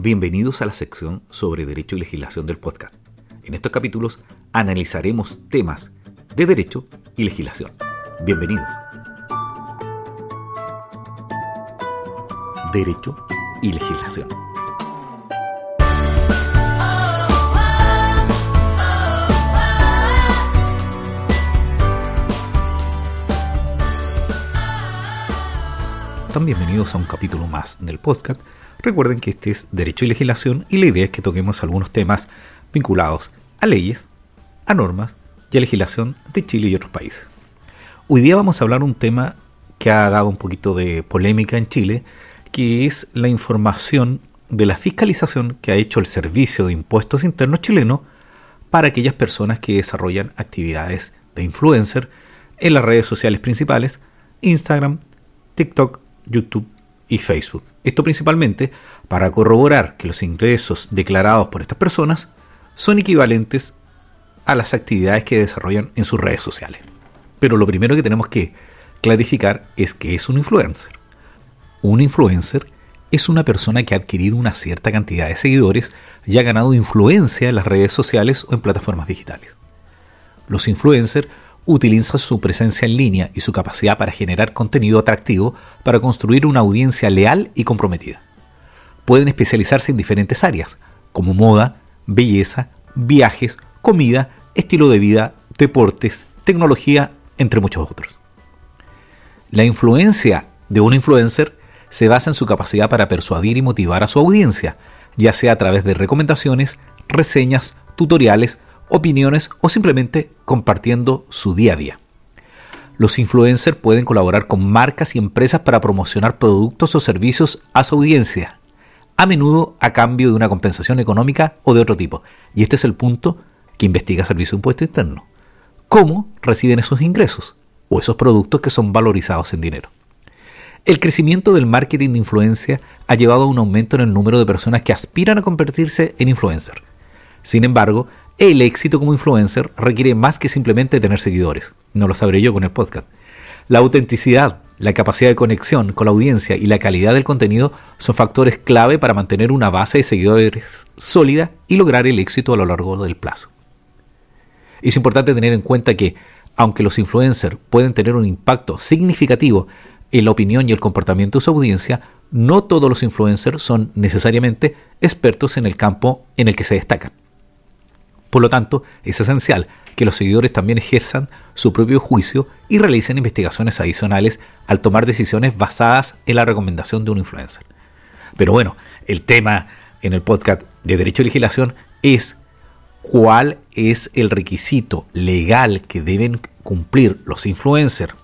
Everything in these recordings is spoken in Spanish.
Bienvenidos a la sección sobre Derecho y Legislación del podcast. En estos capítulos analizaremos temas de Derecho y Legislación. Bienvenidos. Derecho y Legislación. Bienvenidos a un capítulo más del podcast Recuerden que este es Derecho y Legislación y la idea es que toquemos algunos temas vinculados a leyes, a normas y a legislación de Chile y otros países. Hoy día vamos a hablar un tema que ha dado un poquito de polémica en Chile, que es la información de la fiscalización que ha hecho el Servicio de Impuestos Internos chileno para aquellas personas que desarrollan actividades de influencer en las redes sociales principales, Instagram, TikTok, YouTube y Facebook. Esto principalmente para corroborar que los ingresos declarados por estas personas son equivalentes a las actividades que desarrollan en sus redes sociales. Pero lo primero que tenemos que clarificar es que es un influencer. Un influencer es una persona que ha adquirido una cierta cantidad de seguidores y ha ganado influencia en las redes sociales o en plataformas digitales. Los influencers utiliza su presencia en línea y su capacidad para generar contenido atractivo para construir una audiencia leal y comprometida. Pueden especializarse en diferentes áreas, como moda, belleza, viajes, comida, estilo de vida, deportes, tecnología, entre muchos otros. La influencia de un influencer se basa en su capacidad para persuadir y motivar a su audiencia, ya sea a través de recomendaciones, reseñas, tutoriales opiniones o simplemente compartiendo su día a día. Los influencers pueden colaborar con marcas y empresas para promocionar productos o servicios a su audiencia, a menudo a cambio de una compensación económica o de otro tipo. Y este es el punto que investiga Servicio de Impuesto Interno. ¿Cómo reciben esos ingresos o esos productos que son valorizados en dinero? El crecimiento del marketing de influencia ha llevado a un aumento en el número de personas que aspiran a convertirse en influencer. Sin embargo, el éxito como influencer requiere más que simplemente tener seguidores. No lo sabré yo con el podcast. La autenticidad, la capacidad de conexión con la audiencia y la calidad del contenido son factores clave para mantener una base de seguidores sólida y lograr el éxito a lo largo del plazo. Es importante tener en cuenta que, aunque los influencers pueden tener un impacto significativo en la opinión y el comportamiento de su audiencia, no todos los influencers son necesariamente expertos en el campo en el que se destacan. Por lo tanto, es esencial que los seguidores también ejerzan su propio juicio y realicen investigaciones adicionales al tomar decisiones basadas en la recomendación de un influencer. Pero bueno, el tema en el podcast de Derecho y Legislación es cuál es el requisito legal que deben cumplir los influencers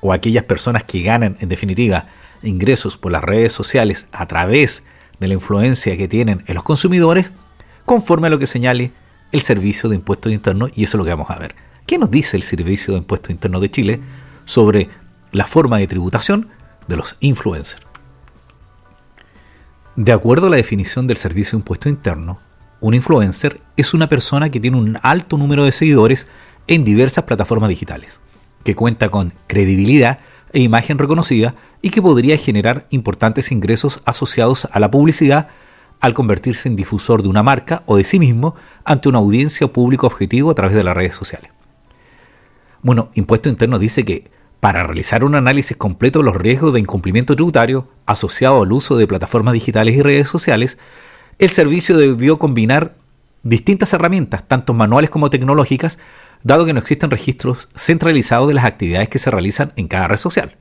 o aquellas personas que ganan en definitiva ingresos por las redes sociales a través de la influencia que tienen en los consumidores, conforme a lo que señale el Servicio de Impuestos Internos y eso es lo que vamos a ver. ¿Qué nos dice el Servicio de Impuestos Internos de Chile sobre la forma de tributación de los influencers? De acuerdo a la definición del Servicio de Impuestos Internos, un influencer es una persona que tiene un alto número de seguidores en diversas plataformas digitales, que cuenta con credibilidad e imagen reconocida y que podría generar importantes ingresos asociados a la publicidad al convertirse en difusor de una marca o de sí mismo ante una audiencia o público objetivo a través de las redes sociales. Bueno, Impuesto Interno dice que para realizar un análisis completo de los riesgos de incumplimiento tributario asociado al uso de plataformas digitales y redes sociales, el servicio debió combinar distintas herramientas, tanto manuales como tecnológicas, dado que no existen registros centralizados de las actividades que se realizan en cada red social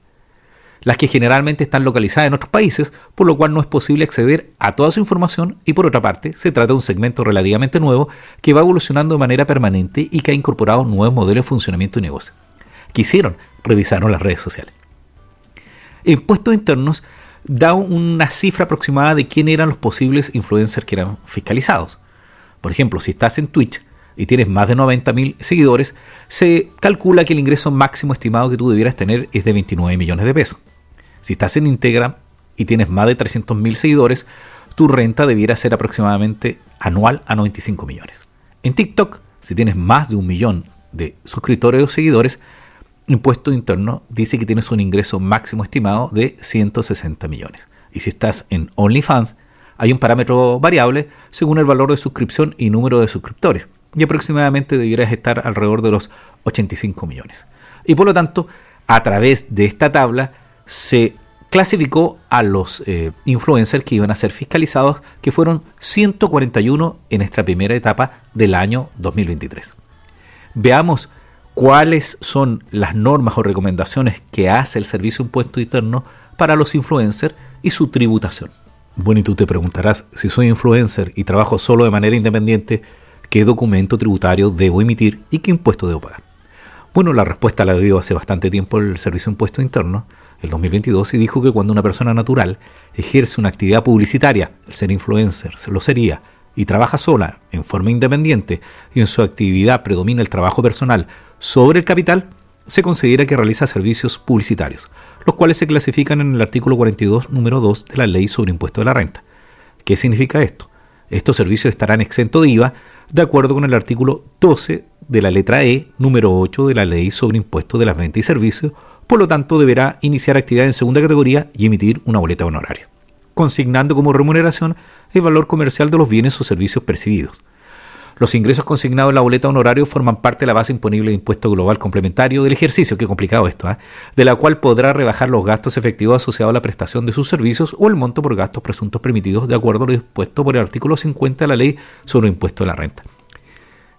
las que generalmente están localizadas en otros países, por lo cual no es posible acceder a toda su información y por otra parte se trata de un segmento relativamente nuevo que va evolucionando de manera permanente y que ha incorporado nuevos modelos de funcionamiento y negocio. ¿Qué hicieron? Revisaron las redes sociales. Impuestos Internos da una cifra aproximada de quién eran los posibles influencers que eran fiscalizados. Por ejemplo, si estás en Twitch y tienes más de 90.000 seguidores, se calcula que el ingreso máximo estimado que tú debieras tener es de 29 millones de pesos. Si estás en Integra y tienes más de 300.000 seguidores, tu renta debiera ser aproximadamente anual a 95 millones. En TikTok, si tienes más de un millón de suscriptores o seguidores, Impuesto Interno dice que tienes un ingreso máximo estimado de 160 millones. Y si estás en OnlyFans, hay un parámetro variable según el valor de suscripción y número de suscriptores, y aproximadamente debieras estar alrededor de los 85 millones. Y por lo tanto, a través de esta tabla se clasificó a los eh, influencers que iban a ser fiscalizados, que fueron 141 en esta primera etapa del año 2023. Veamos cuáles son las normas o recomendaciones que hace el Servicio Impuesto Interno para los influencers y su tributación. Bueno, y tú te preguntarás, si soy influencer y trabajo solo de manera independiente, ¿qué documento tributario debo emitir y qué impuesto debo pagar? Bueno, la respuesta la dio hace bastante tiempo el Servicio Impuesto Interno, el 2022, y dijo que cuando una persona natural ejerce una actividad publicitaria, el ser influencer, lo sería, y trabaja sola, en forma independiente, y en su actividad predomina el trabajo personal sobre el capital, se considera que realiza servicios publicitarios, los cuales se clasifican en el artículo 42, número 2 de la Ley sobre Impuesto de la Renta. ¿Qué significa esto? Estos servicios estarán exentos de IVA de acuerdo con el artículo 12 de la letra E, número 8 de la Ley sobre Impuesto de las Ventas y Servicios, por lo tanto deberá iniciar actividad en segunda categoría y emitir una boleta honoraria, consignando como remuneración el valor comercial de los bienes o servicios percibidos. Los ingresos consignados en la boleta honorario forman parte de la base imponible de impuesto global complementario del ejercicio, qué complicado esto, ¿eh? de la cual podrá rebajar los gastos efectivos asociados a la prestación de sus servicios o el monto por gastos presuntos permitidos de acuerdo a lo dispuesto por el artículo 50 de la ley sobre impuesto de la renta.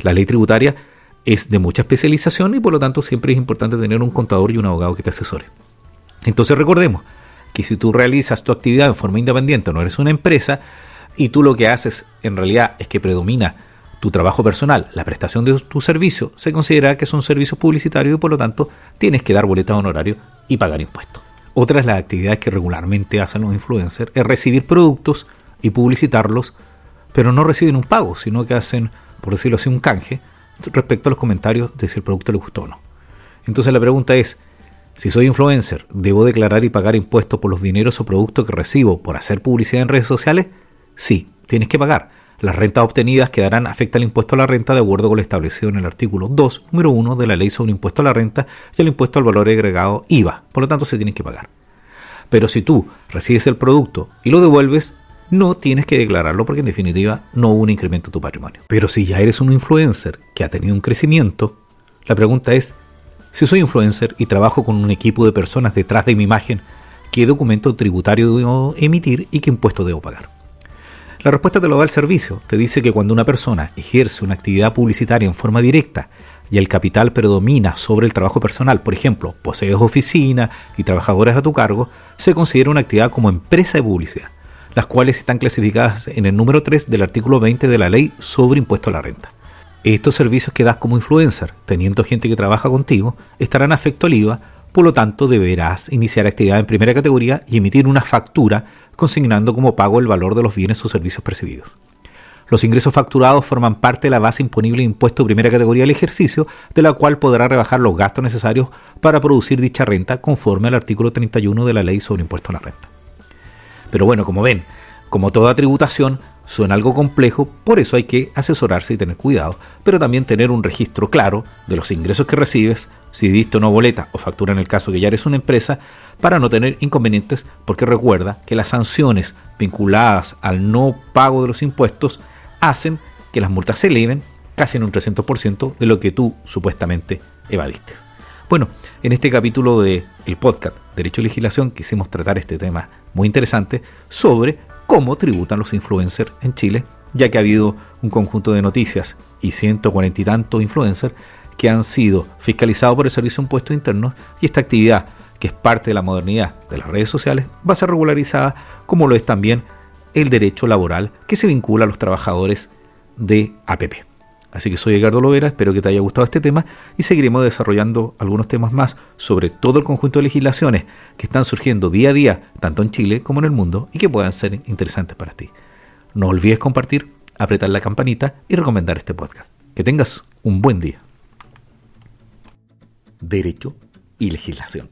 La ley tributaria es de mucha especialización y por lo tanto siempre es importante tener un contador y un abogado que te asesore. Entonces recordemos que si tú realizas tu actividad en forma independiente, no eres una empresa, y tú lo que haces en realidad es que predomina tu trabajo personal, la prestación de tu servicio, se considera que son servicios publicitarios y por lo tanto tienes que dar boleta de honorario y pagar impuestos. Otra de las actividades que regularmente hacen los influencers es recibir productos y publicitarlos, pero no reciben un pago, sino que hacen, por decirlo así, un canje respecto a los comentarios de si el producto le gustó o no. Entonces la pregunta es, si soy influencer, ¿debo declarar y pagar impuestos por los dineros o productos que recibo por hacer publicidad en redes sociales? Sí, tienes que pagar las rentas obtenidas quedarán afecta al impuesto a la renta de acuerdo con lo establecido en el artículo 2, número 1 de la Ley sobre Impuesto a la Renta y el impuesto al valor agregado IVA. Por lo tanto, se tienen que pagar. Pero si tú recibes el producto y lo devuelves, no tienes que declararlo porque en definitiva no hubo un incremento en tu patrimonio. Pero si ya eres un influencer que ha tenido un crecimiento, la pregunta es, si soy influencer y trabajo con un equipo de personas detrás de mi imagen, ¿qué documento tributario debo emitir y qué impuesto debo pagar? La respuesta te lo da el servicio. Te dice que cuando una persona ejerce una actividad publicitaria en forma directa y el capital predomina sobre el trabajo personal, por ejemplo, posees oficina y trabajadores a tu cargo, se considera una actividad como empresa de publicidad, las cuales están clasificadas en el número 3 del artículo 20 de la ley sobre impuesto a la renta. Estos servicios que das como influencer, teniendo gente que trabaja contigo, estarán afecto al IVA, por lo tanto deberás iniciar actividad en primera categoría y emitir una factura consignando como pago el valor de los bienes o servicios percibidos. Los ingresos facturados forman parte de la base imponible de impuesto primera categoría del ejercicio, de la cual podrá rebajar los gastos necesarios para producir dicha renta conforme al artículo 31 de la Ley sobre Impuesto a la Renta. Pero bueno, como ven, como toda tributación, suena algo complejo, por eso hay que asesorarse y tener cuidado, pero también tener un registro claro de los ingresos que recibes, si diste no boleta o factura en el caso que ya eres una empresa, para no tener inconvenientes, porque recuerda que las sanciones vinculadas al no pago de los impuestos hacen que las multas se eleven casi en un 300% de lo que tú supuestamente evadiste. Bueno, en este capítulo del el podcast Derecho y Legislación quisimos tratar este tema muy interesante sobre cómo tributan los influencers en Chile, ya que ha habido un conjunto de noticias y 140 y tantos influencers que han sido fiscalizados por el Servicio de Impuestos Internos y esta actividad que es parte de la modernidad de las redes sociales, va a ser regularizada como lo es también el derecho laboral que se vincula a los trabajadores de APP. Así que soy Edgardo Lovera, espero que te haya gustado este tema y seguiremos desarrollando algunos temas más sobre todo el conjunto de legislaciones que están surgiendo día a día, tanto en Chile como en el mundo, y que puedan ser interesantes para ti. No olvides compartir, apretar la campanita y recomendar este podcast. Que tengas un buen día. Derecho y legislación.